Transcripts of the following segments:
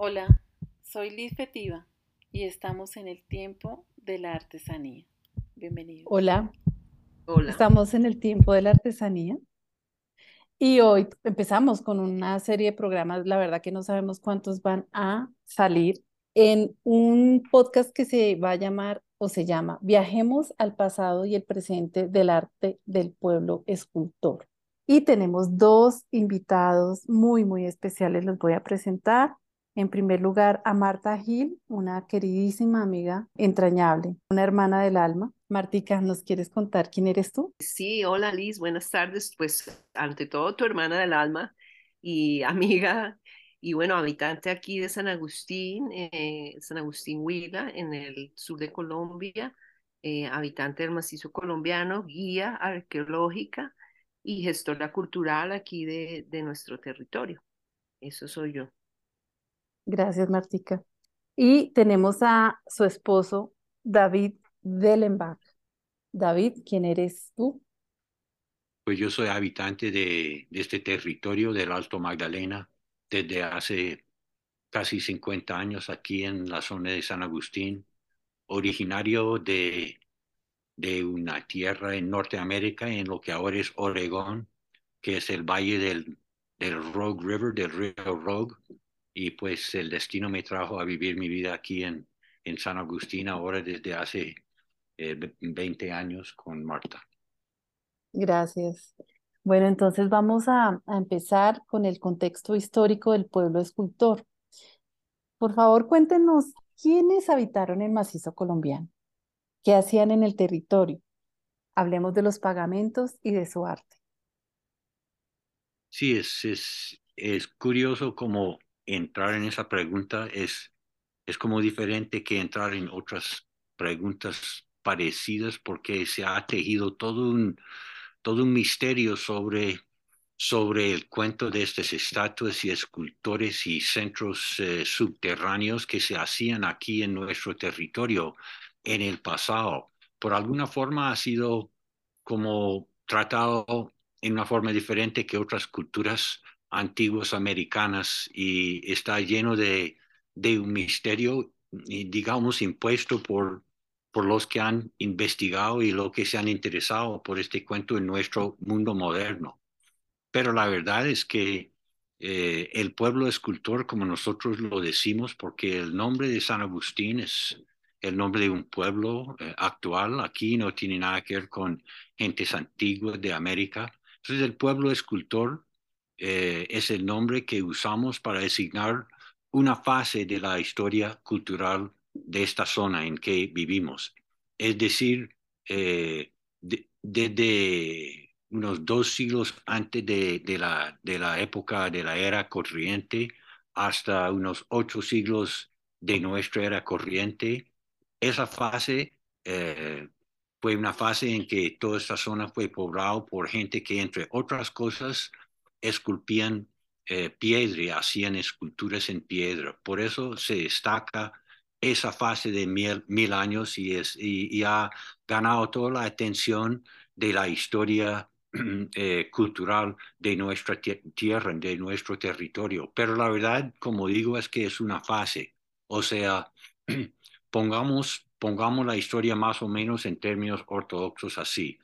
Hola, soy Liz Fetiva y estamos en el tiempo de la artesanía. Bienvenidos. Hola, Hola. estamos en el tiempo de la artesanía y hoy empezamos con una serie de programas, la verdad que no sabemos cuántos van a salir, en un podcast que se va a llamar o se llama Viajemos al pasado y el presente del arte del pueblo escultor. Y tenemos dos invitados muy, muy especiales, los voy a presentar. En primer lugar, a Marta Gil, una queridísima amiga entrañable, una hermana del alma. Martica, ¿nos quieres contar quién eres tú? Sí, hola Liz, buenas tardes. Pues ante todo tu hermana del alma y amiga y bueno, habitante aquí de San Agustín, eh, San Agustín Huila, en el sur de Colombia, eh, habitante del macizo colombiano, guía arqueológica y gestora cultural aquí de, de nuestro territorio. Eso soy yo. Gracias, Martica. Y tenemos a su esposo, David Dellenbach. David, ¿quién eres tú? Pues yo soy habitante de, este territorio del Alto Magdalena desde hace casi 50 años aquí en la zona de San Agustín, originario de, una tierra en Norteamérica, en lo que ahora es Oregón, que es el valle del Rogue River, del río Rogue, y pues el destino me trajo a vivir mi vida aquí en, en San Agustín ahora desde hace eh, 20 años con Marta. Gracias. Bueno, entonces vamos a, a empezar con el contexto histórico del pueblo escultor. Por favor, cuéntenos quiénes habitaron el macizo colombiano, qué hacían en el territorio. Hablemos de los pagamentos y de su arte. Sí, es, es, es curioso como entrar en esa pregunta es, es como diferente que entrar en otras preguntas parecidas porque se ha tejido todo un, todo un misterio sobre, sobre el cuento de estas estatuas y escultores y centros eh, subterráneos que se hacían aquí en nuestro territorio en el pasado. Por alguna forma ha sido como tratado en una forma diferente que otras culturas antiguas americanas y está lleno de, de un misterio, digamos, impuesto por, por los que han investigado y los que se han interesado por este cuento en nuestro mundo moderno. Pero la verdad es que eh, el pueblo escultor, como nosotros lo decimos, porque el nombre de San Agustín es el nombre de un pueblo eh, actual, aquí no tiene nada que ver con gentes antiguas de América. Entonces el pueblo escultor eh, es el nombre que usamos para designar una fase de la historia cultural de esta zona en que vivimos. Es decir, eh, de, desde unos dos siglos antes de, de, la, de la época de la era corriente hasta unos ocho siglos de nuestra era corriente, esa fase eh, fue una fase en que toda esta zona fue poblada por gente que, entre otras cosas, esculpían eh, piedra hacían esculturas en piedra. Por eso se destaca esa fase de mil, años y, ha ganado toda la atención de la historia eh, cultural de nuestra tierra, de nuestro territorio. Pero la verdad, como digo, es que es una fase. O sea, pongamos, pongamos la historia más o menos en términos ortodoxos así.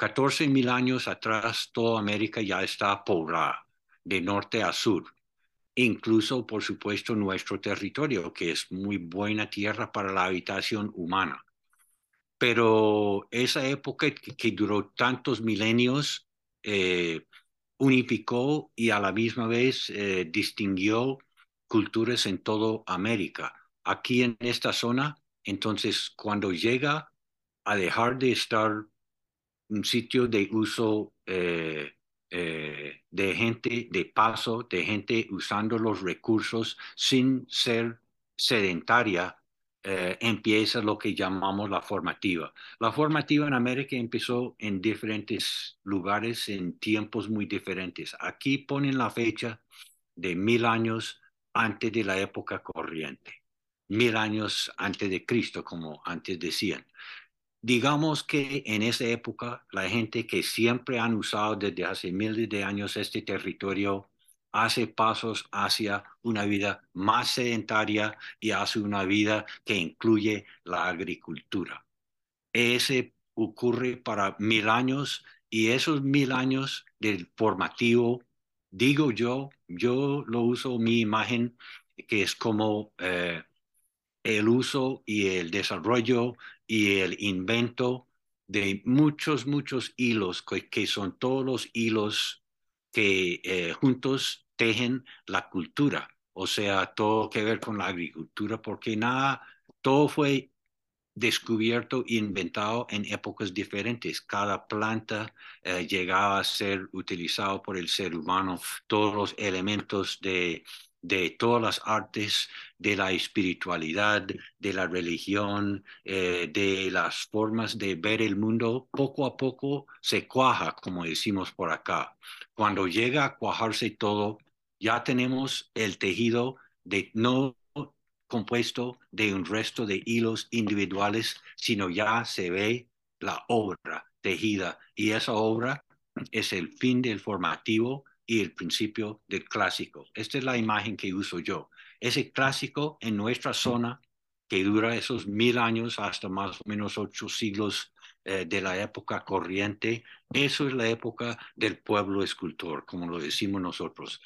14 mil años atrás, toda América ya está poblada, de norte a sur incluso, por supuesto, nuestro territorio, que es muy buena tierra para la habitación humana. Pero esa época que, duró tantos milenios eh, unificó y a la misma vez eh, distinguió culturas en toda América. Aquí en esta zona, entonces, cuando llega a dejar de estar un sitio de uso eh, eh, de gente de paso, de gente usando los recursos sin ser sedentaria, eh, empieza lo que llamamos la formativa. La formativa en América empezó en diferentes lugares, en tiempos muy diferentes. Aquí ponen la fecha de mil años antes de la época corriente, mil años antes de Cristo, como antes decían digamos que en esa época la gente que siempre han usado desde hace miles de años este territorio hace pasos hacia una vida más sedentaria y hacia una vida que incluye la agricultura. Ese ocurre para mil años y esos mil años del formativo, digo yo, yo lo uso mi imagen que es como eh, el uso y el desarrollo y el invento de muchos, muchos hilos, que, son todos los hilos que eh, juntos tejen la cultura, o sea, todo que ver con la agricultura, porque nada, todo fue descubierto e inventado en épocas diferentes. Cada planta eh, llegaba a ser utilizado por el ser humano, todos los elementos de de todas las artes, de la espiritualidad, de la religión, eh, de las formas de ver el mundo, poco a poco se cuaja, como decimos por acá. Cuando llega a cuajarse todo, ya tenemos el tejido de no compuesto de un resto de hilos individuales, sino ya se ve la obra tejida y esa obra es el fin del formativo y el principio del clásico. Esta es la imagen que uso yo. Ese clásico en nuestra zona que dura esos mil años hasta más o menos ocho siglos eh, de la época corriente, eso es la época del pueblo escultor, como lo decimos nosotros.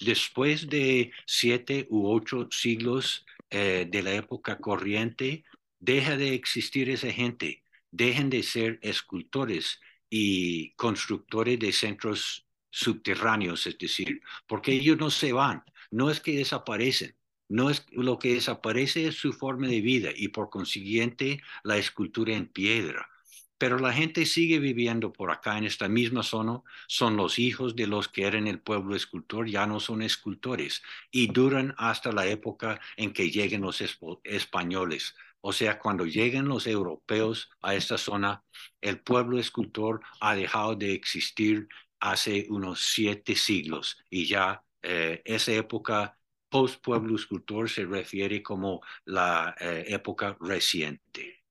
Después de siete u ocho siglos eh, de la época corriente, deja de existir esa gente, dejen de ser escultores y constructores de centros subterráneos, es decir, porque ellos no se van, no es que desaparecen, no es lo que desaparece es su forma de vida y por consiguiente la escultura en piedra. Pero la gente sigue viviendo por acá en esta misma zona, son los hijos de los que eran el pueblo escultor, ya no son escultores y duran hasta la época en que lleguen los españoles. O sea, cuando lleguen los europeos a esta zona, el pueblo escultor ha dejado de existir hace unos siete siglos y ya eh, esa época post-pueblo escultor se refiere como la eh, época reciente.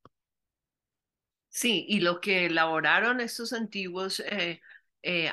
Sí, y lo que elaboraron estos antiguos eh,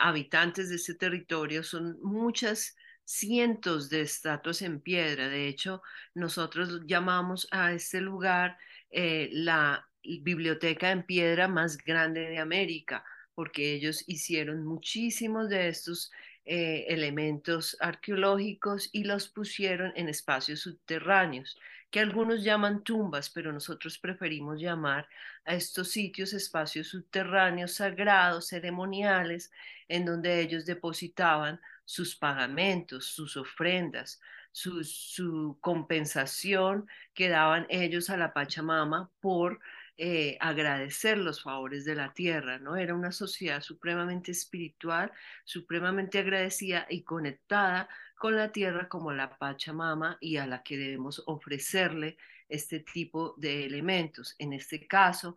habitantes de este territorio son muchas cientos de estatuas en piedra. De hecho, nosotros llamamos a este lugar la biblioteca en piedra más grande de América porque ellos hicieron muchísimos de estos eh, elementos arqueológicos y los pusieron en espacios subterráneos, que algunos llaman tumbas, pero nosotros preferimos llamar a estos sitios espacios subterráneos sagrados, ceremoniales, en donde ellos depositaban sus pagamentos, sus ofrendas, su, su compensación que daban ellos a la Pachamama por eh, agradecer los favores de la tierra, ¿no? Era una sociedad supremamente espiritual, supremamente agradecida y conectada con la tierra como la Pachamama y a la que debemos ofrecerle este tipo de elementos. En este caso,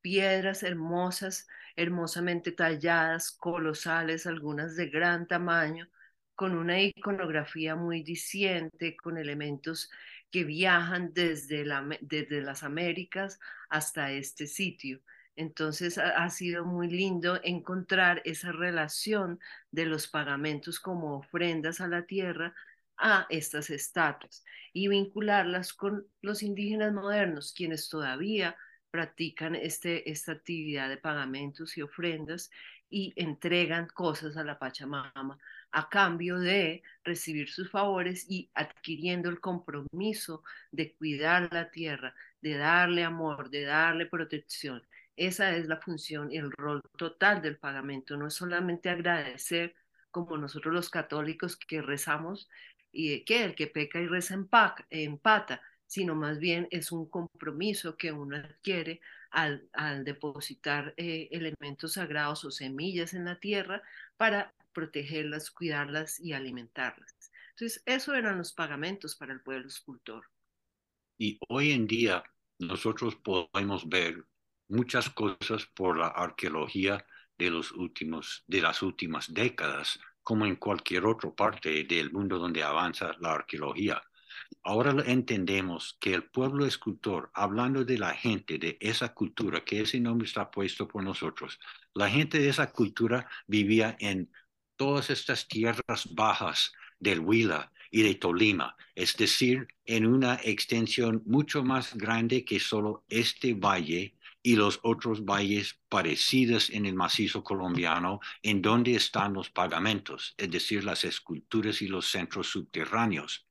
piedras hermosas, hermosamente talladas, colosales, algunas de gran tamaño, con una iconografía muy diciente, con elementos que viajan desde, desde las Américas hasta este sitio. Entonces ha, sido muy lindo encontrar esa relación de los pagamentos como ofrendas a la tierra a estas estatuas y vincularlas con los indígenas modernos, quienes todavía practican este, esta actividad de pagamentos y ofrendas y entregan cosas a la Pachamama a cambio de recibir sus favores y adquiriendo el compromiso de cuidar la tierra, de darle amor, de darle protección. Esa es la función y el rol total del pagamento. No es solamente agradecer como nosotros los católicos que rezamos y que el que peca y reza empata, sino más bien es un compromiso que uno adquiere al, depositar eh, elementos sagrados o semillas en la tierra para protegerlas, cuidarlas y alimentarlas. Entonces, eso eran los pagamentos para el pueblo escultor. Y hoy en día nosotros podemos ver muchas cosas por la arqueología de, los últimos, de las últimas décadas, como en cualquier otra parte del mundo donde avanza la arqueología. Ahora entendemos que el pueblo escultor, hablando de la gente de esa cultura, que ese nombre está puesto por nosotros, la gente de esa cultura vivía en todas estas tierras bajas del Huila y de Tolima, es decir, en una extensión mucho más grande que solo este valle y los otros valles parecidos en el macizo colombiano, en donde están los pagamentos, es decir, las esculturas y los centros subterráneos.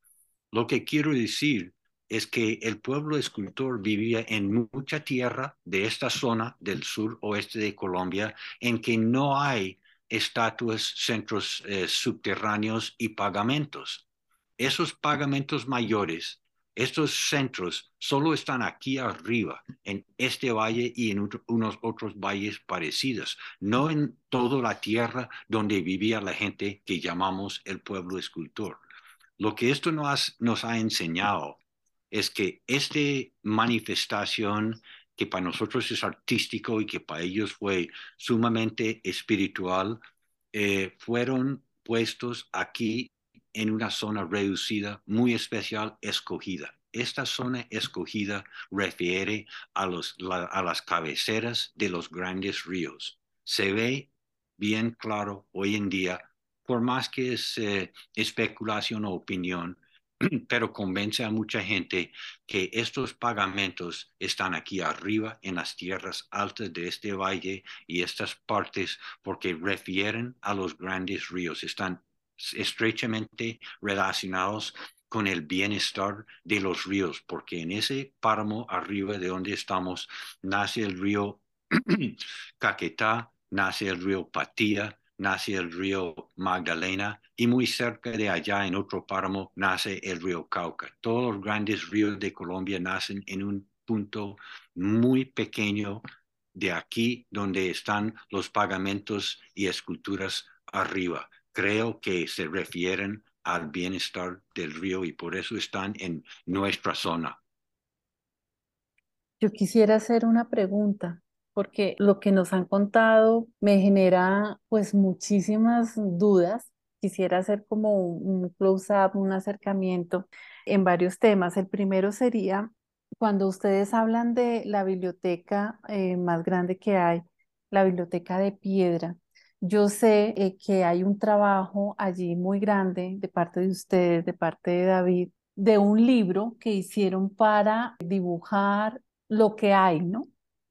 Lo que quiero decir es que el pueblo escultor vivía en mucha tierra de esta zona del sur oeste de Colombia en que no hay estatuas, centros eh, subterráneos y pagamentos. Esos pagamentos mayores, estos centros, solo están aquí arriba, en este valle y en unos otros valles parecidos, no en toda la tierra donde vivía la gente que llamamos el pueblo escultor. Lo que esto nos, nos ha enseñado es que esta manifestación que para nosotros es artístico y que para ellos fue sumamente espiritual, eh, fueron puestos aquí en una zona reducida, muy especial, escogida. Esta zona escogida refiere a, los, a las cabeceras de los grandes ríos. Se ve bien claro hoy en día, por más que es eh, especulación o opinión, pero convence a mucha gente que estos pagamentos están aquí arriba en las tierras altas de este valle y estas partes porque refieren a los grandes ríos, están estrechamente relacionados con el bienestar de los ríos, porque en ese páramo arriba de donde estamos nace el río Caquetá, nace el río Patía, nace el río Magdalena y muy cerca de allá en otro páramo nace el río Cauca. Todos los grandes ríos de Colombia nacen en un punto muy pequeño de aquí donde están los pagamentos y esculturas arriba. Creo que se refieren al bienestar del río y por eso están en nuestra zona. Yo quisiera hacer una pregunta porque lo que nos han contado me genera pues muchísimas dudas. Quisiera hacer como un, close-up, un acercamiento en varios temas. El primero sería cuando ustedes hablan de la biblioteca eh, más grande que hay, la biblioteca de piedra. Yo sé eh, que hay un trabajo allí muy grande de parte de ustedes, de parte de David, de un libro que hicieron para dibujar lo que hay, ¿no?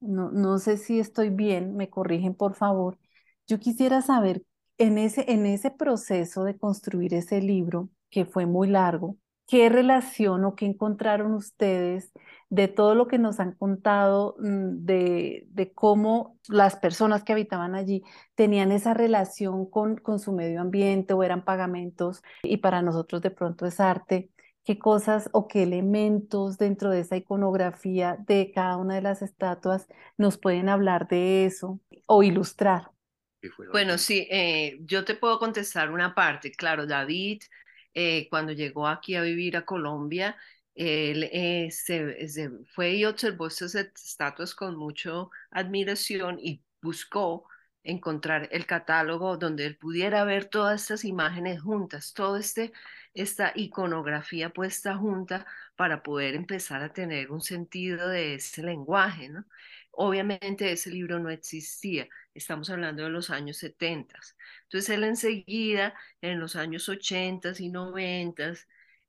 No, no sé si estoy bien, me corrigen por favor. Yo quisiera saber, en ese, en ese proceso de construir ese libro, que fue muy largo, ¿qué relación o qué encontraron ustedes de todo lo que nos han contado mm, de, de cómo las personas que habitaban allí tenían esa relación con, con su medio ambiente o eran pagamentos y para nosotros de pronto es arte? Qué cosas o qué elementos dentro de esa iconografía de cada una de las estatuas nos pueden hablar de eso o ilustrar. Bueno, sí, eh, yo te puedo contestar una parte. Claro, David, eh, cuando llegó aquí a vivir a Colombia, él eh, se, fue y observó estas estatuas con mucha admiración y buscó encontrar el catálogo donde él pudiera ver todas estas imágenes juntas, todo este esta iconografía puesta junta para poder empezar a tener un sentido de ese lenguaje, ¿no? Obviamente ese libro no existía, estamos hablando de los años 70. Entonces él enseguida, en los años 80 y 90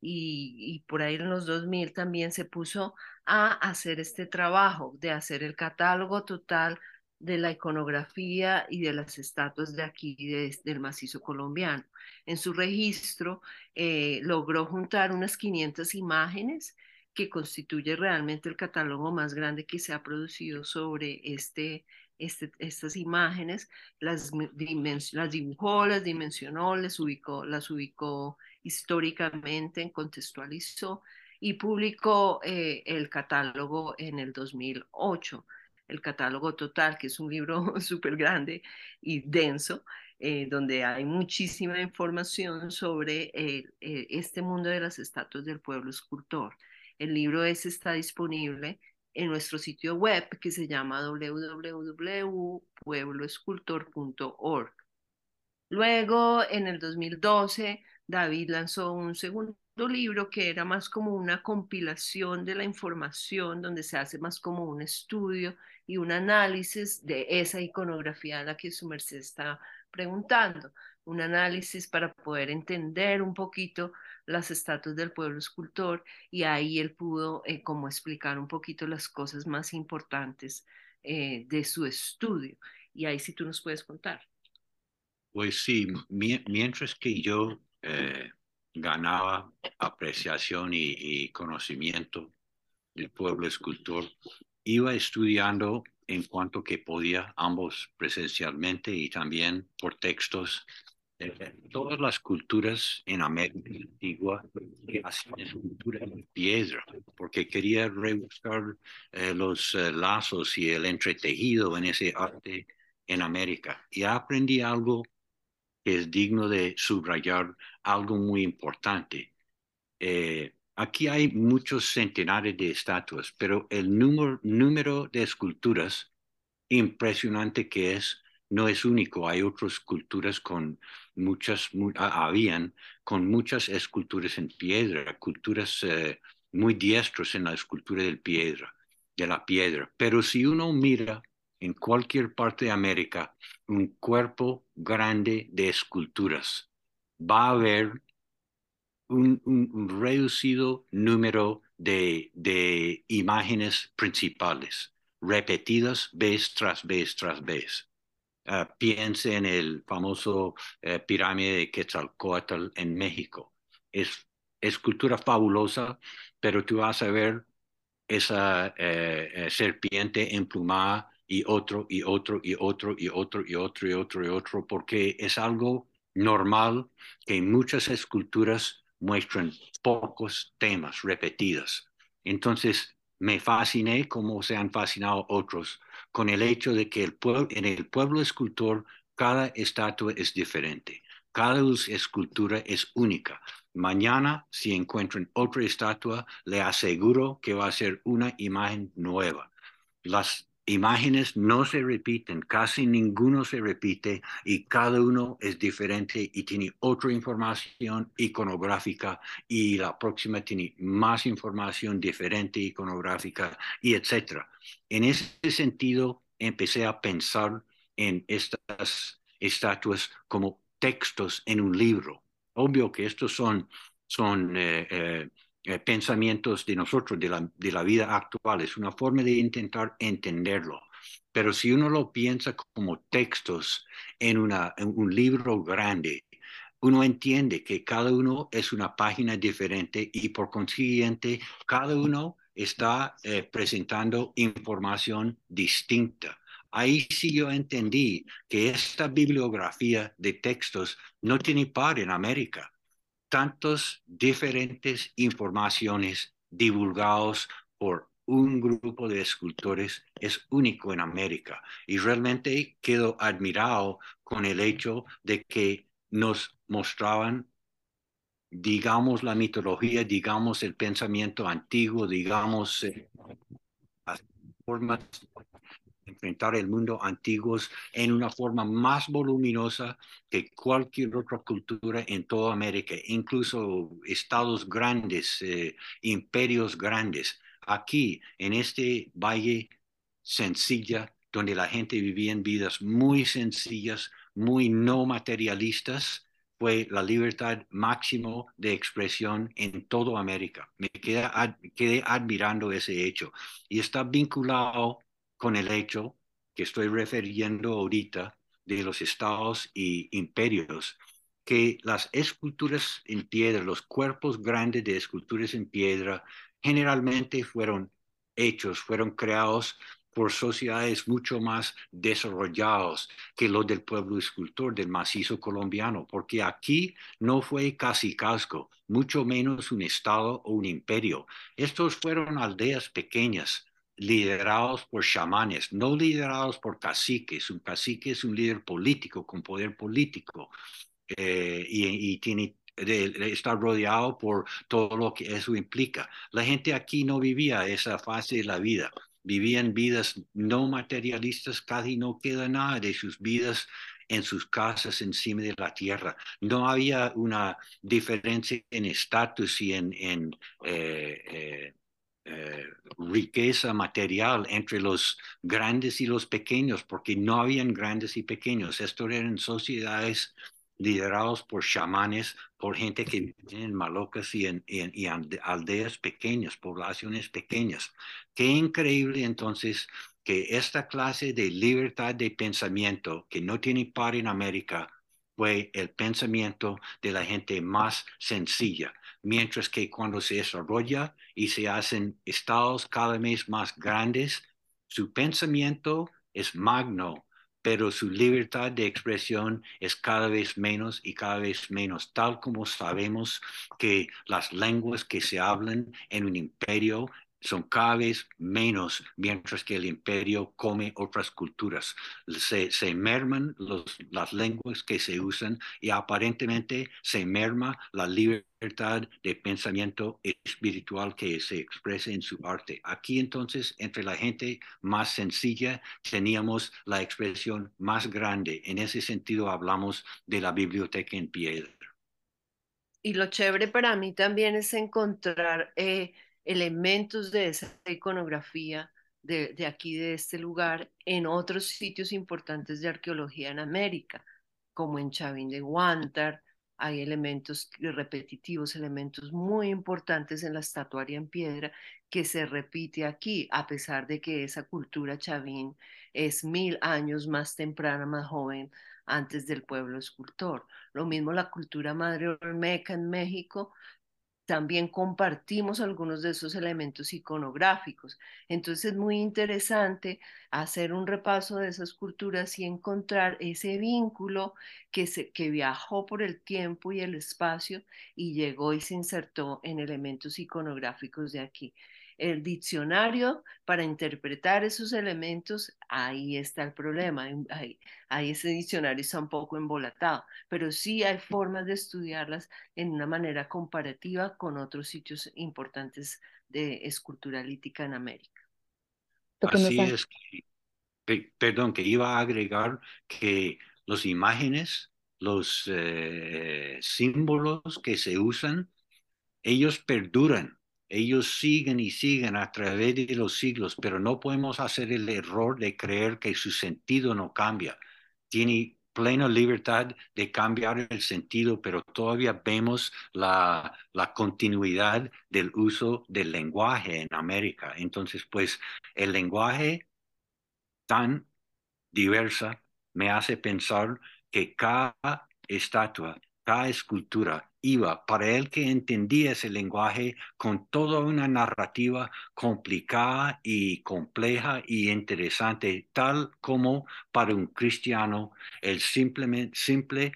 y, y por ahí en los 2000 también se puso a hacer este trabajo de hacer el catálogo total de la iconografía y de las estatuas de aquí, del macizo colombiano. En su registro eh, logró juntar unas 500 imágenes que constituye realmente el catálogo más grande que se ha producido sobre este, este estas imágenes, las, las dibujó, las dimensionó, las ubicó, las ubicó históricamente, contextualizó y publicó eh, el catálogo en el 2008 el catálogo total, que es un libro súper grande y denso, eh, donde hay muchísima información sobre eh, eh, este mundo de las estatuas del pueblo escultor. El libro ese está disponible en nuestro sitio web que se llama www.puebloescultor.org. Luego, en el 2012, David lanzó un segundo libro que era más como una compilación de la información, donde se hace más como un estudio y un análisis de esa iconografía a la que su merced está preguntando. un análisis para poder entender un poquito las estatuas del pueblo escultor y ahí él pudo eh, como explicar un poquito las cosas más importantes eh, de su estudio. Y ahí sí tú nos puedes contar. Pues sí, mientras que yo eh, ganaba apreciación y, conocimiento del pueblo escultor, iba estudiando en cuanto que podía, ambos presencialmente y también por textos todas las culturas en América Antigua hacían escultura en piedra, porque quería rebuscar eh, los eh, lazos y el entretejido en ese arte en América. Y aprendí algo que es digno de subrayar, algo muy importante. Eh, aquí hay muchos centenares de estatuas, pero el número, número de esculturas impresionante que es, no es único. Hay otras culturas con muchas, habían con muchas esculturas en piedra, culturas eh, muy diestros en la escultura del piedra, de la piedra. Pero si uno mira en cualquier parte de América un cuerpo grande de esculturas, va a haber un, reducido número de, de imágenes principales, repetidas vez tras vez tras vez. Ah, piense en el famoso eh, pirámide de Quetzalcoatl en México. Es escultura fabulosa, pero tú vas a ver esa eh, eh, serpiente emplumada y otro y otro y otro y otro y otro y otro y otro, porque es algo normal que muchas esculturas muestran pocos temas repetidos. Entonces, me fasciné como se han fascinado otros con el hecho de que el en el pueblo escultor cada estatua es diferente, cada escultura es única. Mañana, si encuentran otra estatua, le aseguro que va a ser una imagen nueva. Las imágenes no se repiten, casi ninguno se repite y cada uno es diferente y tiene otra información iconográfica y la próxima tiene más información diferente iconográfica y etcétera. En ese sentido, empecé a pensar en estas estatuas como textos en un libro. Obvio que estos son, son eh, eh, eh, pensamientos de nosotros, de la, de la vida actual, es una forma de intentar entenderlo. Pero si uno lo piensa como textos en, una, un libro grande, uno entiende que cada uno es una página diferente y por consiguiente cada uno está eh, presentando información distinta. Ahí sí yo entendí que esta bibliografía de textos no tiene par en América tantos diferentes informaciones divulgados por un grupo de escultores es único en América. Y realmente quedo admirado con el hecho de que nos mostraban digamos la mitología, digamos el pensamiento antiguo, digamos eh, las formas enfrentar el mundo antiguos en una forma más voluminosa que cualquier otra cultura en toda América, incluso estados grandes, eh, imperios grandes. Aquí, en este valle sencilla, donde la gente vivía en vidas muy sencillas, muy no materialistas, fue la libertad máximo de expresión en toda América. Me quedé admirando ese hecho y está vinculado con el hecho que estoy refiriendo ahorita de los estados y imperios, que las esculturas en piedra, los cuerpos grandes de esculturas en piedra, generalmente fueron hechos, fueron creados por sociedades mucho más desarrolladas que los del pueblo escultor del macizo colombiano, porque aquí no fue casi casco, mucho menos un estado o un imperio. Estos fueron aldeas pequeñas, liderados por chamanes, no liderados por caciques. Un cacique es un líder político con poder político eh, y, tiene está rodeado por todo lo que eso implica. La gente aquí no vivía esa fase de la vida, vivían vidas no materialistas, casi no queda nada de sus vidas en sus casas encima de la tierra. No había una diferencia en estatus y en, en eh, eh, eh, riqueza material entre los grandes y los pequeños, porque no habían grandes y pequeños. Esto eran sociedades liderados por chamanes, por gente que vive en malocas y en, y aldeas pequeñas, poblaciones pequeñas. Qué increíble entonces que esta clase de libertad de pensamiento que no tiene par en América fue el pensamiento de la gente más sencilla, mientras que cuando se desarrolla y se hacen estados cada vez más grandes, su pensamiento es magno, pero su libertad de expresión es cada vez menos y cada vez menos, tal como sabemos que las lenguas que se hablan en un imperio son cada vez menos, mientras que el imperio come otras culturas. Se, se merman las lenguas que se usan y aparentemente se merma la libertad de pensamiento espiritual que se expresa en su arte. Aquí entonces, entre la gente más sencilla, teníamos la expresión más grande. En ese sentido, hablamos de la biblioteca en piedra. Y lo chévere para mí también es encontrar... Eh, elementos de esa iconografía de, aquí, de este lugar, en otros sitios importantes de arqueología en América, como en Chavín de Guantar, hay elementos repetitivos, elementos muy importantes en la estatuaria en piedra que se repite aquí, a pesar de que esa cultura chavín es mil años más temprana, más joven, antes del pueblo escultor. Lo mismo la cultura madre olmeca en México también compartimos algunos de esos elementos iconográficos. Entonces es muy interesante hacer un repaso de esas culturas y encontrar ese vínculo que, se, que viajó por el tiempo y el espacio y llegó y se insertó en elementos iconográficos de aquí el diccionario para interpretar esos elementos, ahí está el problema, ahí, ahí ese diccionario está un poco embolatado, pero sí hay formas de estudiarlas en una manera comparativa con otros sitios importantes de escultura lítica en América. Así es, perdón, que iba a agregar que las imágenes, los eh, símbolos que se usan, ellos perduran ellos siguen y siguen a través de los siglos, pero no podemos hacer el error de creer que su sentido no cambia. Tiene plena libertad de cambiar el sentido, pero todavía vemos la, continuidad del uso del lenguaje en América. Entonces, pues el lenguaje tan diversa me hace pensar que cada estatua, cada escultura iba para él que entendía ese lenguaje con toda una narrativa complicada y compleja y interesante, tal como para un cristiano el simple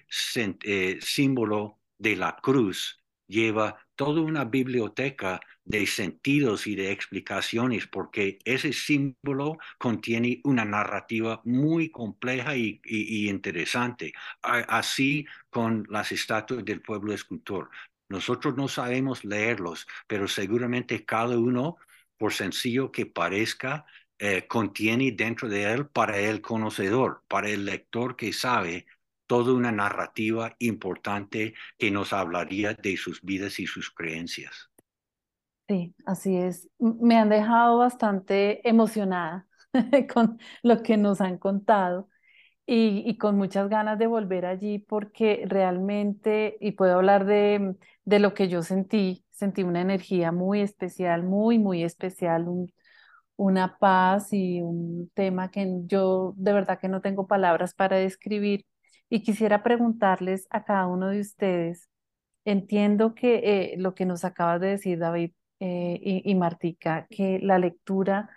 eh, símbolo de la cruz lleva toda una biblioteca de sentidos y de explicaciones, porque ese símbolo contiene una narrativa muy compleja y, interesante. Así con las estatuas del pueblo escultor. Nosotros no sabemos leerlos, pero seguramente cada uno, por sencillo que parezca, eh, contiene dentro de él para el conocedor, para el lector que sabe toda una narrativa importante que nos hablaría de sus vidas y sus creencias. Sí, así es. Me han dejado bastante emocionada con lo que nos han contado y, y, con muchas ganas de volver allí porque realmente, y puedo hablar de, de lo que yo sentí, sentí una energía muy especial, muy, muy especial, una paz y un tema que yo de verdad que no tengo palabras para describir. Y quisiera preguntarles a cada uno de ustedes, entiendo que eh, lo que nos acabas de decir, David, eh, y, Martica, que la lectura,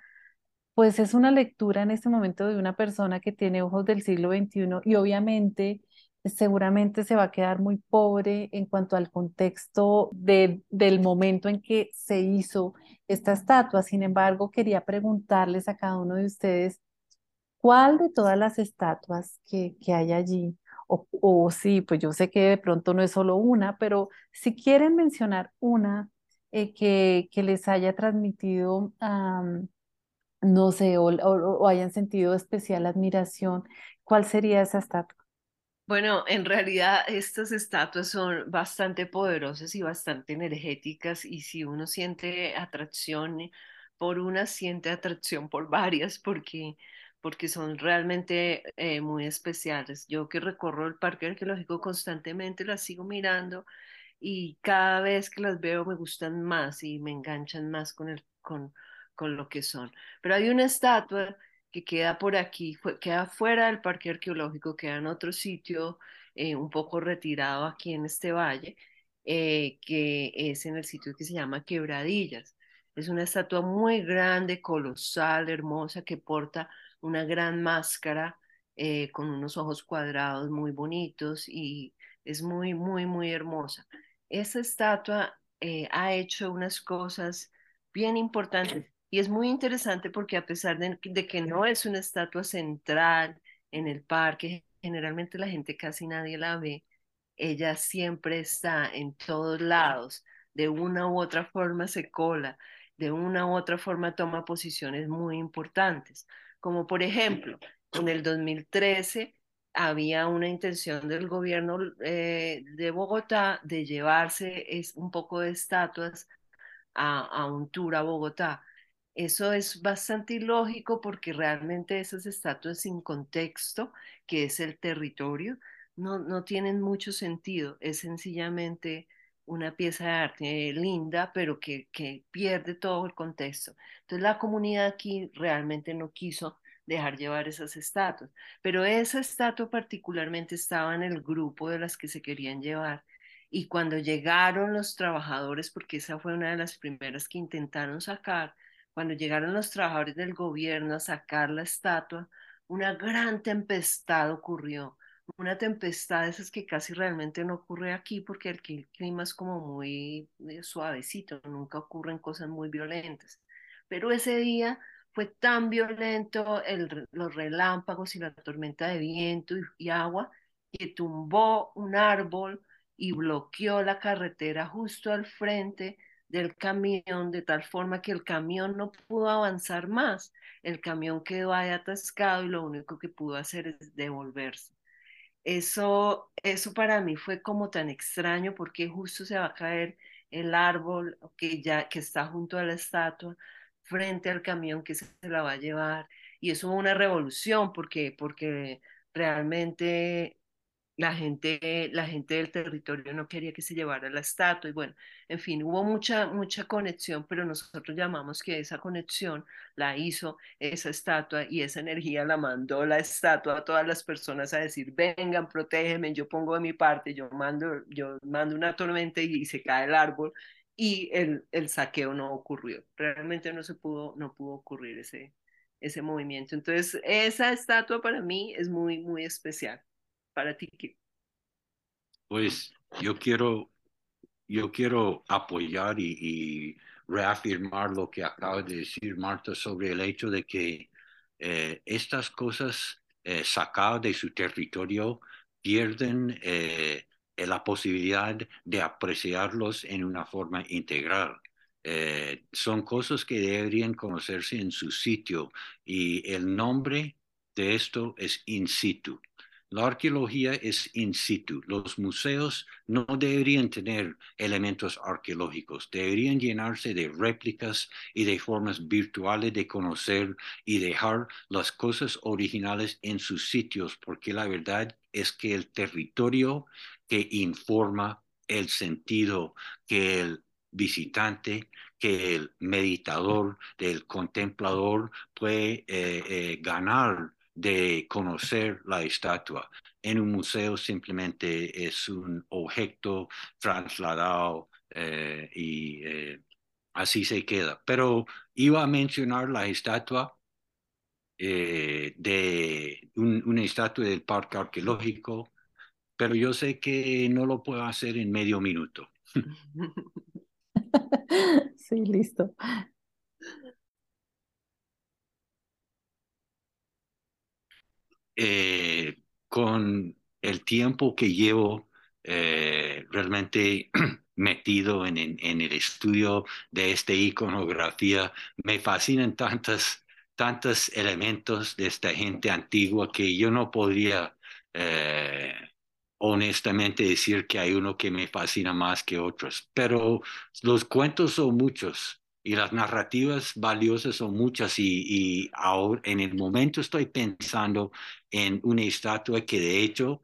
pues es una lectura en este momento de una persona que tiene ojos del siglo XXI y obviamente seguramente se va a quedar muy pobre en cuanto al contexto de, del momento en que se hizo esta estatua. Sin embargo, quería preguntarles a cada uno de ustedes, ¿cuál de todas las estatuas que, que hay allí, o, o sí, pues yo sé que de pronto no es solo una, pero si quieren mencionar una eh, que, que, les haya transmitido, no sé, o, hayan sentido especial admiración, ¿cuál sería esa estatua? Bueno, en realidad estas estatuas son bastante poderosas y bastante energéticas y si uno siente atracción por una, siente atracción por varias porque porque son realmente eh, muy especiales. Yo que recorro el parque arqueológico constantemente, las sigo mirando y cada vez que las veo me gustan más y me enganchan más con, el, con, con lo que son. Pero hay una estatua que queda por aquí, queda fuera del parque arqueológico, queda en otro sitio eh, un poco retirado aquí en este valle, eh, que es en el sitio que se llama Quebradillas. Es una estatua muy grande, colosal, hermosa, que porta una gran máscara eh, con unos ojos cuadrados muy bonitos y es muy, muy, muy hermosa. Esa estatua ha hecho unas cosas bien importantes y es muy interesante porque a pesar de, que no es una estatua central en el parque, generalmente la gente casi nadie la ve, ella siempre está en todos lados, de una u otra forma se cola, de una u otra forma toma posiciones muy importantes, como por ejemplo, en el 2013 había una intención del gobierno eh, de Bogotá de llevarse es, un poco de estatuas a, a un tour a Bogotá eso es bastante ilógico porque realmente esas estatuas sin contexto, que es el territorio, no, no tienen mucho sentido. Es sencillamente una pieza de arte linda, pero que, que pierde todo el contexto. Entonces la comunidad aquí realmente no quiso dejar llevar esas estatuas, pero esa estatua particularmente estaba en el grupo de las que se querían llevar. Y cuando llegaron los trabajadores, porque esa fue una de las primeras que intentaron sacar, cuando llegaron los trabajadores del gobierno a sacar la estatua, una gran tempestad ocurrió. Una tempestad esas que casi realmente no ocurre aquí porque el clima es como muy eh, suavecito, nunca ocurren cosas muy violentas. Pero ese día fue tan violento el, los relámpagos y la tormenta de viento y agua que tumbó un árbol y bloqueó la carretera justo al frente del camión de tal forma que el camión no pudo avanzar más. El camión quedó ahí atascado y lo único que pudo hacer es devolverse. Eso, eso para mí fue como tan extraño porque justo se va a caer el árbol que ya que está junto a la estatua frente al camión que se la va a llevar. Y eso fue una revolución porque porque realmente la gente, la gente del territorio no quería que se llevara la estatua y bueno, en fin, hubo mucha, mucha conexión, pero nosotros llamamos que esa conexión la hizo esa estatua y esa energía la mandó la estatua a todas las personas a decir, vengan, protégeme, yo pongo de mi parte, yo mando, yo mando una tormenta y, se cae el árbol y el, el saqueo no ocurrió. Realmente no se pudo, no pudo ocurrir ese, ese movimiento. Entonces, esa estatua para mí es muy, muy especial para ti? Pues yo quiero, yo quiero apoyar y, reafirmar lo que acaba de decir Marta sobre el hecho de que eh, estas cosas eh, sacadas de su territorio pierden eh, la posibilidad de apreciarlos en una forma integral. son cosas que deberían conocerse en su sitio y el nombre de esto es in situ. La arqueología es in situ. Los museos no deberían tener elementos arqueológicos, deberían llenarse de réplicas y de formas virtuales de conocer y dejar las cosas originales en sus sitios, porque la verdad es que el territorio que informa el sentido que el visitante, que el meditador, del contemplador puede eh, eh, ganar de conocer la estatua. En un museo simplemente es un objeto trasladado eh, y eh, así se queda. Pero iba a mencionar la estatua eh, de una estatua del parque arqueológico, pero yo sé que no lo puedo hacer en medio minuto. Sí, listo. Eh, con el tiempo que llevo eh, realmente metido en, el estudio de esta iconografía, me fascinan tantos, tantos elementos de esta gente antigua que yo no podría eh, honestamente decir que hay uno que me fascina más que otros, pero los cuentos son muchos y las narrativas valiosas son muchas y, y ahora en el momento estoy pensando en una estatua que de hecho,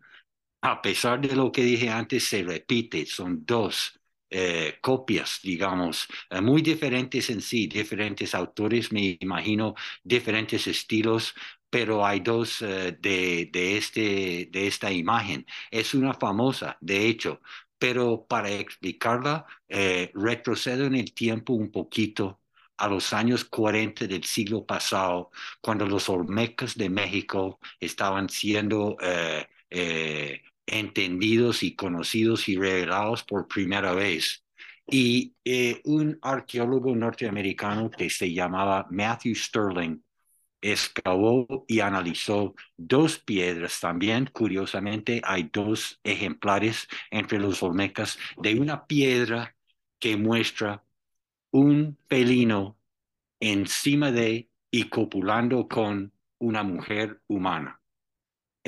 a pesar de lo que dije antes, se repite, son dos. Eh, copias, digamos, eh, muy diferentes en sí, diferentes autores, me imagino, diferentes estilos, pero hay dos eh, de, de, este, de esta imagen. Es una famosa, de hecho, pero para explicarla, eh, retrocedo en el tiempo un poquito a los años 40 del siglo pasado, cuando los Olmecas de México estaban siendo eh, eh, entendidos y conocidos y revelados por primera vez. Y un arqueólogo norteamericano que se llamaba Matthew Sterling excavó y analizó dos piedras. También, curiosamente, hay dos ejemplares entre los olmecas de una piedra que muestra un pelino encima de y copulando con una mujer humana.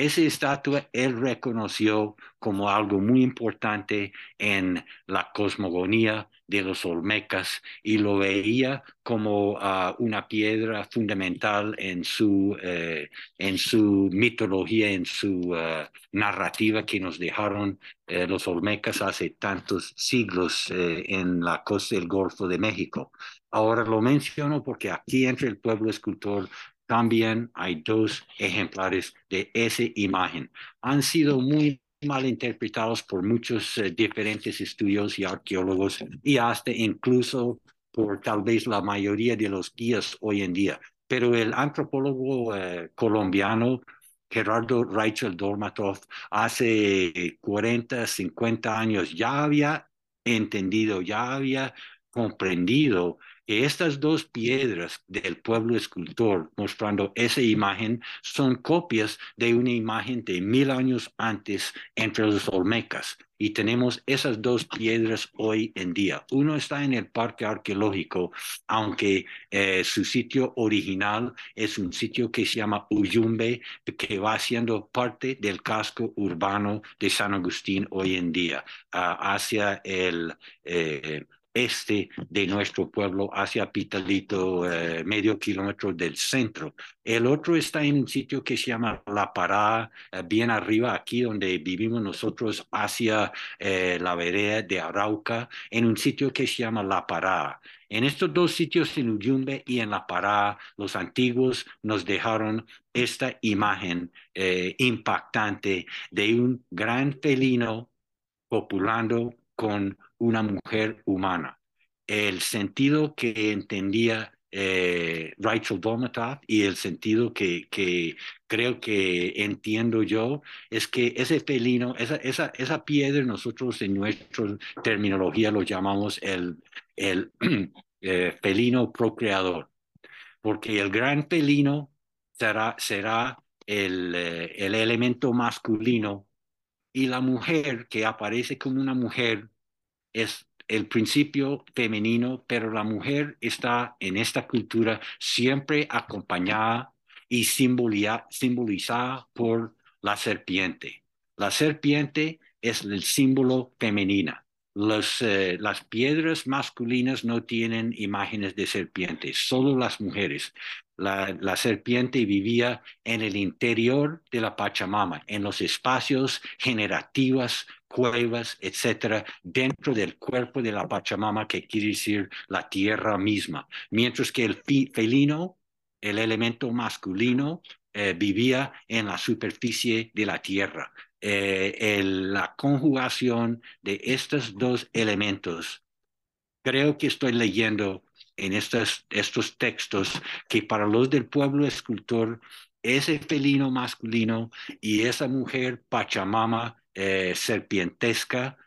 Esa estatua él reconoció como algo muy importante en la cosmogonía de los olmecas y lo veía como uh, una piedra fundamental en su, eh, en su mitología, en su uh, narrativa que nos dejaron eh, los olmecas hace tantos siglos eh, en la costa del Golfo de México. Ahora lo menciono porque aquí entre el pueblo escultor también hay dos ejemplares de esa imagen. Han sido muy mal interpretados por muchos eh, diferentes estudios y arqueólogos y hasta incluso por tal vez la mayoría de los guías hoy en día. Pero el antropólogo eh, colombiano Gerardo Rachel Dormatov hace 40, 50 años ya había entendido, ya había comprendido estas dos piedras del pueblo escultor mostrando esa imagen son copias de una imagen de mil años antes entre los Olmecas. Y tenemos esas dos piedras hoy en día. Uno está en el parque arqueológico, aunque eh, su sitio original es un sitio que se llama Uyumbe, que va siendo parte del casco urbano de San Agustín hoy en día, ah, hacia el... Eh, este de nuestro pueblo hacia Pitalito, eh, medio kilómetro del centro. El otro está en un sitio que se llama La Pará, eh, bien arriba, aquí donde vivimos nosotros, hacia eh, la vereda de Arauca, en un sitio que se llama La Pará. En estos dos sitios, en Uyumbe y en La Pará, los antiguos nos dejaron esta imagen impactante de un gran felino populando con una mujer humana. El sentido que entendía eh, Rachel Domatov y el sentido que, que, creo que entiendo yo es que ese felino, esa, esa, esa piedra, nosotros en nuestra terminología lo llamamos el, el eh, felino procreador, porque el gran felino será, será el, eh, el elemento masculino y la mujer que aparece como una mujer es el principio femenino, pero la mujer está en esta cultura siempre acompañada y simbolizada por la serpiente. La serpiente es el símbolo femenina. Eh, las piedras masculinas no tienen imágenes de serpientes, solo las mujeres. La, la, serpiente vivía en el interior de la Pachamama, en los espacios generativos, cuevas, etcétera, dentro del cuerpo de la Pachamama, que quiere decir la tierra misma. Mientras que el felino, el elemento masculino, eh, vivía en la superficie de la tierra. Eh, la conjugación de estos dos elementos, creo que estoy leyendo en estos, estos textos que para los del pueblo escultor, ese felino masculino y esa mujer Pachamama eh, serpientesca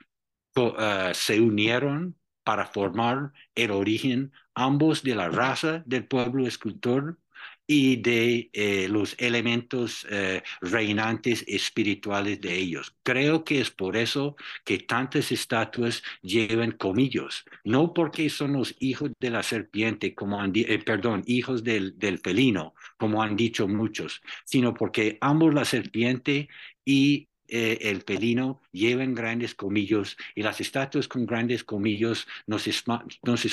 eh, se unieron para formar el origen ambos de la raza del pueblo escultor y de eh, los elementos eh, reinantes espirituales de ellos. Creo que es por eso que tantas estatuas llevan comillos, no porque son los hijos de la serpiente, como han eh, perdón, hijos del, del felino, como han dicho muchos, sino porque ambos la serpiente y el felino llevan grandes comillos y las estatuas con grandes comillos nos, nos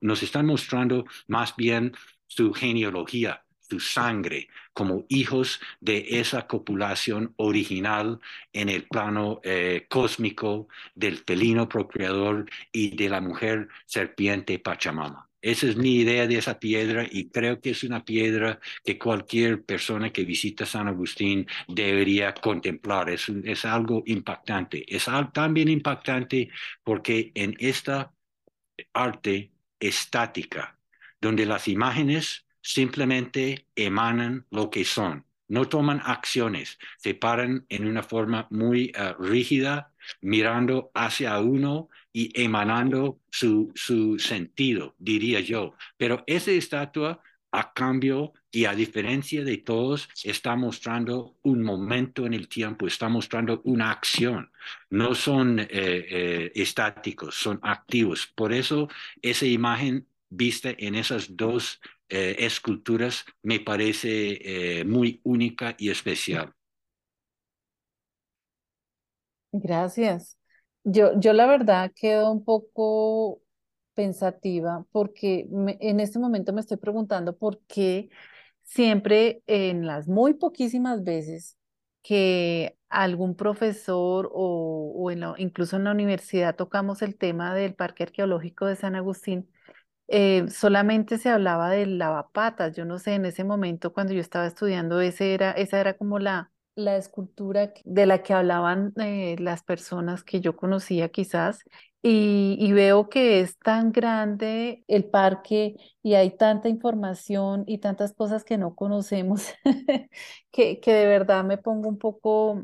nos están mostrando más bien su genealogía, su sangre, como hijos de esa copulación original en el plano eh, cósmico del felino procreador y de la mujer serpiente Pachamama. Esa es mi idea de esa piedra y creo que es una piedra que cualquier persona que visita San Agustín debería contemplar. Es, es algo impactante. Es también impactante porque en esta arte estática, donde las imágenes simplemente emanan lo que son, no toman acciones, se paran en una forma muy eh, rígida, mirando hacia uno y emanando su, su sentido, diría yo. Pero esa estatua, a cambio y a diferencia de todos, está mostrando un momento en el tiempo, está mostrando una acción. No son eh, eh, estáticos, son activos. Por eso esa imagen vista en esas dos eh, esculturas me parece muy única y especial. Gracias. Yo, yo la verdad quedo un poco pensativa porque en este momento me estoy preguntando por qué siempre en las muy poquísimas veces que algún profesor o, o incluso en la universidad tocamos el tema del Parque Arqueológico de San Agustín, eh, solamente se hablaba del lavapatas. Yo no sé, en ese momento cuando yo estaba estudiando, ese era, esa era como la, la escultura de la que hablaban eh, las personas que yo conocía quizás. Y, veo que es tan grande el parque y hay tanta información y tantas cosas que no conocemos que, que de verdad me pongo un poco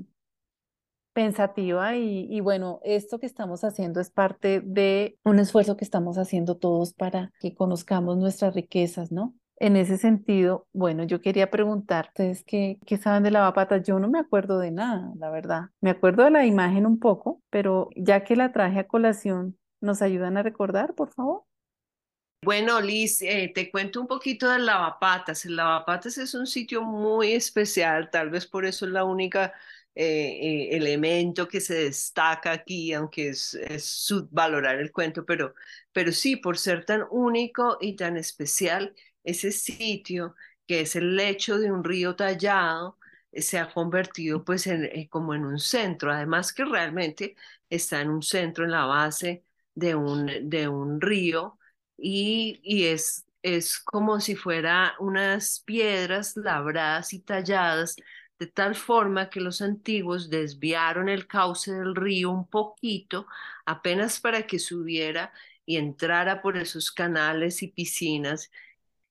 pensativa y, y, bueno, esto que estamos haciendo es parte de un esfuerzo que estamos haciendo todos para que conozcamos nuestras riquezas, ¿no? En ese sentido, bueno, yo quería preguntar, ¿ustedes qué, qué saben de lavapatas? Yo no me acuerdo de nada, la verdad. Me acuerdo de la imagen un poco, pero ya que la traje a colación, ¿nos ayudan a recordar, por favor? Bueno, Liz, eh, te cuento un poquito del lavapatas. El lavapatas es un sitio muy especial, tal vez por eso es la única eh, eh, elemento que se destaca aquí, aunque es, subvalorar el cuento, pero, pero sí, por ser tan único y tan especial, ese sitio que es el lecho de un río tallado, eh, se ha convertido pues como en un centro, además que realmente está en un centro, en la base de un, de un río y, y es, es como si fuera unas piedras labradas y talladas de tal forma que los antiguos desviaron el cauce del río un poquito, apenas para que subiera y entrara por esos canales y piscinas,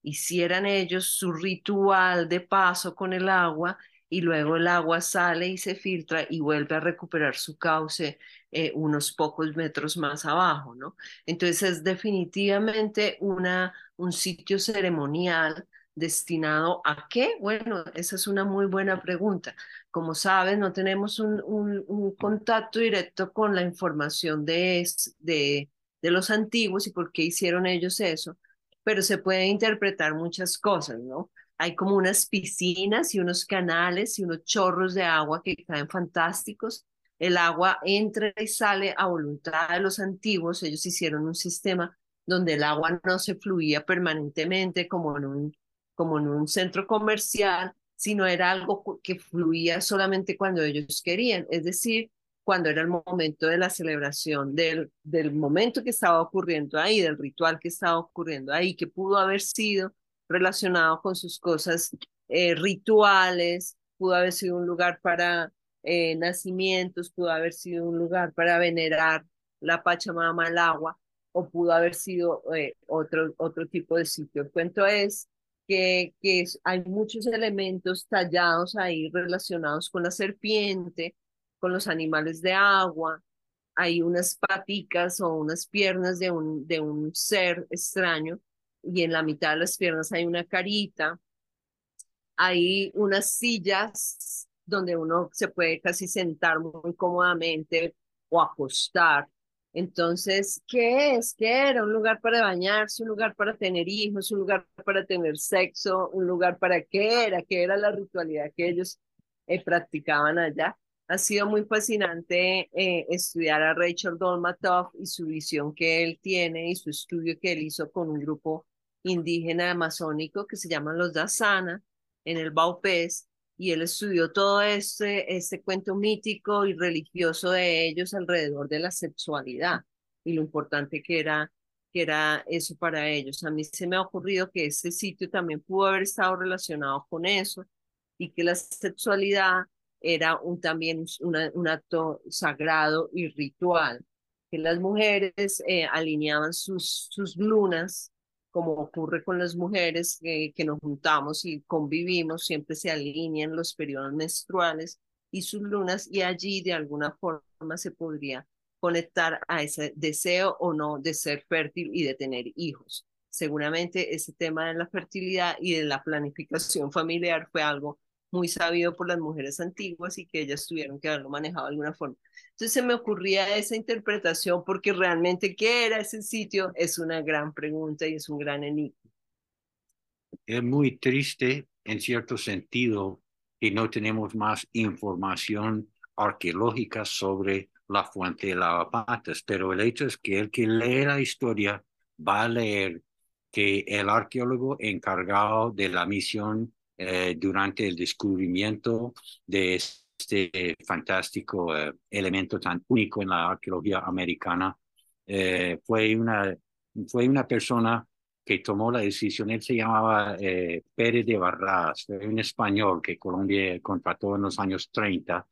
hicieran ellos su ritual de paso con el agua y luego el agua sale y se filtra y vuelve a recuperar su cauce eh, unos pocos metros más abajo, ¿no? Entonces es definitivamente una, un sitio ceremonial ¿Destinado a qué? Bueno, esa es una muy buena pregunta. Como sabes, no tenemos un, un, contacto directo con la información de, de, de los antiguos y por qué hicieron ellos eso, pero se puede interpretar muchas cosas, ¿no? Hay como unas piscinas y unos canales y unos chorros de agua que caen fantásticos. El agua entra y sale a voluntad de los antiguos. Ellos hicieron un sistema donde el agua no se fluía permanentemente como en un como en un centro comercial, sino era algo que fluía solamente cuando ellos querían, es decir, cuando era el momento de la celebración, del, del momento que estaba ocurriendo ahí, del ritual que estaba ocurriendo ahí, que pudo haber sido relacionado con sus cosas eh, rituales, pudo haber sido un lugar para eh, nacimientos, pudo haber sido un lugar para venerar la Pachamama, el agua, o pudo haber sido eh, otro, otro tipo de sitio. El cuento es que, que hay muchos elementos tallados ahí relacionados con la serpiente, con los animales de agua, hay unas paticas o unas piernas de un, de un ser extraño y en la mitad de las piernas hay una carita, hay unas sillas donde uno se puede casi sentar muy cómodamente o acostar entonces, ¿qué es? ¿Qué era? Un lugar para bañarse, un lugar para tener hijos, un lugar para tener sexo, un lugar para qué era, qué era la ritualidad que ellos eh, practicaban allá. ha sido muy fascinante eh, estudiar a Rachel Dolmatoff y su visión que él tiene y su estudio que él hizo con un grupo indígena amazónico que se llaman los Dasana en el Baupés y él estudió todo este, este cuento mítico y religioso de ellos alrededor de la sexualidad y lo importante que era, que era eso para ellos. A mí se me ha ocurrido que ese sitio también pudo haber estado relacionado con eso y que la sexualidad era un, también un acto sagrado y ritual, que las mujeres eh, alineaban sus, sus lunas, como ocurre con las mujeres que nos juntamos y convivimos, siempre se alinean los periodos menstruales y sus lunas y allí de alguna forma se podría conectar a ese deseo o no de ser fértil y de tener hijos. Seguramente ese tema de la fertilidad y de la planificación familiar fue algo muy sabido por las mujeres antiguas y que ellas tuvieron que haberlo manejado de alguna forma. Entonces se me ocurría esa interpretación porque realmente qué era ese sitio es una gran pregunta y es un gran enigma. Es muy triste en cierto sentido que no tenemos más información arqueológica sobre la fuente de lavapatas, pero el hecho es que el que lee la historia va a leer que el arqueólogo encargado de la misión eh, durante el descubrimiento de este fantástico eh, elemento tan único en la arqueología americana. Eh, fue, una, fue una persona que tomó la decisión, él se llamaba Pérez de Barras, un español que Colombia contrató en los años 30,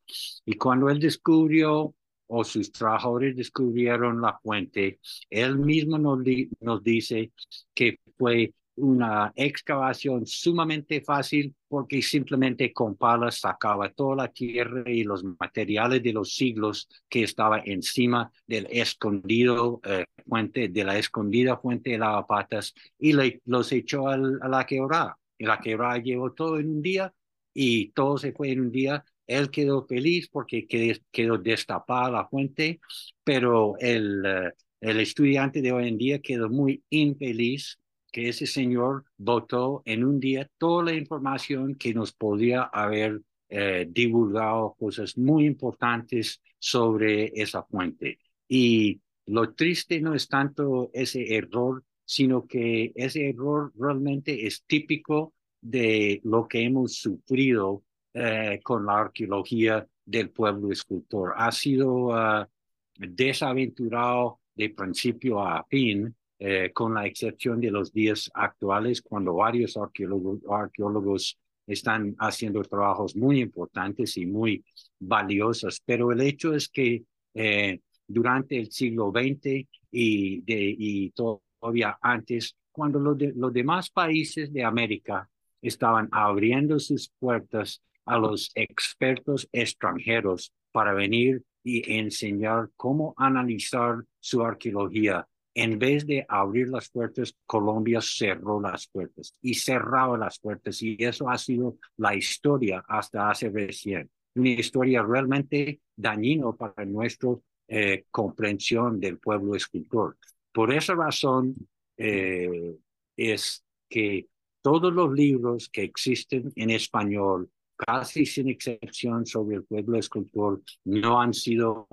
y cuando él descubrió o sus trabajadores descubrieron la fuente, él mismo nos, nos dice que fue una excavación sumamente fácil porque simplemente con palas sacaba toda la tierra y los materiales de los siglos que estaba encima del escondido eh, fuente, de la escondida fuente de lavapatas y los echó a la quebrada. Y la quebrada llevó todo en un día y todo se fue en un día. Él quedó feliz porque quedó destapada la fuente, pero el, eh, el estudiante de hoy en día quedó muy infeliz que ese señor votó en un día toda la información que nos podía haber eh, divulgado cosas muy importantes sobre esa fuente. Y lo triste no es tanto ese error, sino que ese error realmente es típico de lo que hemos sufrido eh, con la arqueología del pueblo escultor. Ha sido ah, desaventurado de principio a fin eh, con la excepción de los días actuales, cuando varios arqueólogos, arqueólogos están haciendo trabajos muy importantes y muy valiosos. Pero el hecho es que eh, durante el siglo XX y, de, y todavía antes, cuando los, los demás países de América estaban abriendo sus puertas a los expertos extranjeros para venir y enseñar cómo analizar su arqueología en vez de abrir las puertas, Colombia cerró las puertas y cerraba las puertas. Y eso ha sido la historia hasta hace recién. Una historia realmente dañina para nuestra eh, comprensión del pueblo escultor. Por esa razón eh, es que todos los libros que existen en español, casi sin excepción sobre el pueblo escultor, no han sido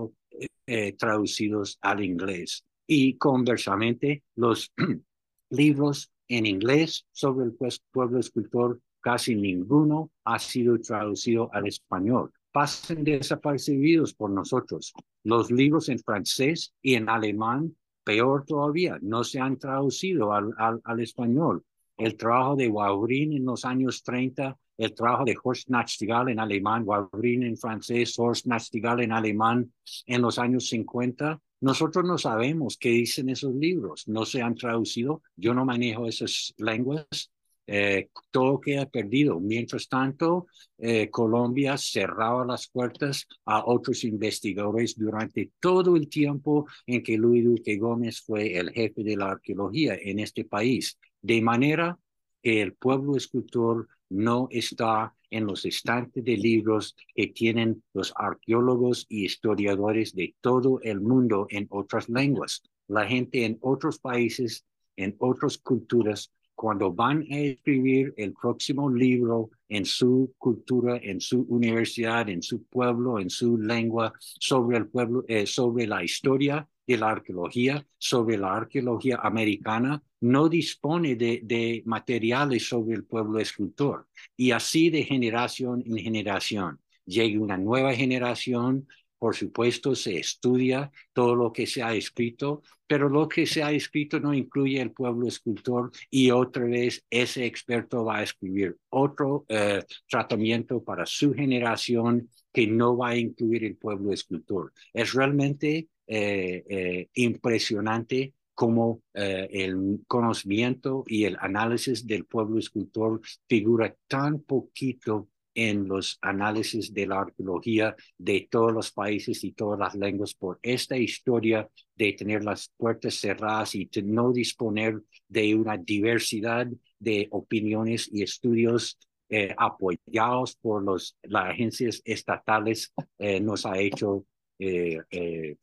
eh, traducidos al inglés y conversamente los libros en inglés sobre el pueblo escultor, casi ninguno ha sido traducido al español. Pasan desapercibidos por nosotros. Los libros en francés y en alemán, peor todavía, no se han traducido al, español. El trabajo de Waurin en los años 30, el trabajo de Horst Nachtigall en alemán, Waurin en francés, Horst Nachtigall en alemán en los años 50, nosotros no sabemos qué dicen esos libros, no se han traducido, yo no manejo esas lenguas, eh, todo queda perdido. Mientras tanto, eh, Colombia cerraba las puertas a otros investigadores durante todo el tiempo en que Luis Duque Gómez fue el jefe de la arqueología en este país, de manera que el pueblo escultor no está en los estantes de libros que tienen los arqueólogos y historiadores de todo el mundo en otras lenguas. La gente en otros países, en otras culturas, cuando van a escribir el próximo libro en su cultura, en su universidad, en su pueblo, en su lengua, sobre el pueblo, eh, sobre la historia la arqueología, sobre la arqueología americana, no dispone de, de materiales sobre el pueblo escultor. Y así de generación en generación. Llega una nueva generación por supuesto, se estudia todo lo que se ha escrito, pero lo que se ha escrito no incluye el pueblo escultor y otra vez ese experto va a escribir otro eh, tratamiento para su generación que no va a incluir el pueblo escultor. Es realmente eh, eh, impresionante cómo el conocimiento y el análisis del pueblo escultor figura tan poquito en los análisis de la arqueología de todos los países y todas las lenguas por esta historia de tener las puertas cerradas y de no disponer de una diversidad de opiniones y estudios eh, apoyados por los, las agencias estatales eh, nos ha hecho eh,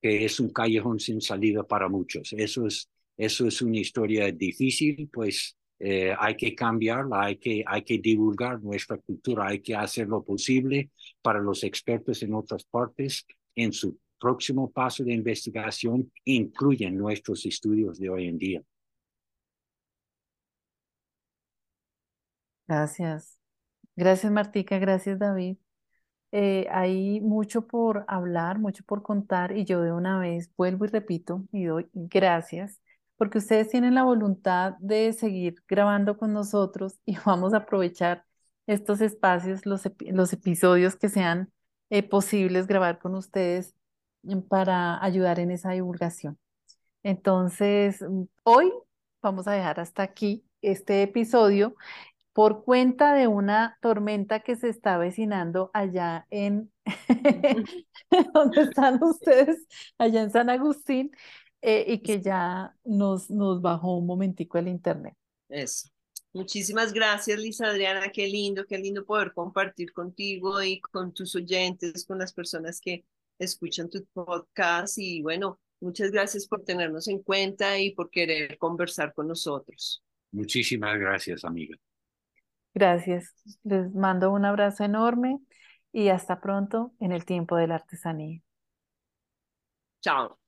que es un callejón sin salida para muchos. Eso es, eso es una historia difícil, pues eh, hay que cambiarla, hay que, hay que divulgar nuestra cultura, hay que hacer lo posible para los expertos en otras partes en su próximo paso de investigación incluyen nuestros estudios de hoy en día. Gracias. Gracias, Martica. Gracias, David. Eh, hay mucho por hablar, mucho por contar y yo de una vez vuelvo y repito y doy gracias porque ustedes tienen la voluntad de seguir grabando con nosotros y vamos a aprovechar estos espacios, los, episodios que sean eh, posibles grabar con ustedes mm, para ayudar en esa divulgación. Entonces, mm, hoy vamos a dejar hasta aquí este episodio por cuenta de una tormenta que se está avecinando allá en donde están ustedes, allá en San Agustín. Eh, y que ya nos, nos bajó un momentico el internet. Eso. Muchísimas gracias, Lisa Adriana. Qué lindo, qué lindo poder compartir contigo y con tus oyentes, con las personas que escuchan tu podcast. Y bueno, muchas gracias por tenernos en cuenta y por querer conversar con nosotros. Muchísimas gracias, amiga. Gracias. Les mando un abrazo enorme y hasta pronto en el tiempo de la artesanía. Chao.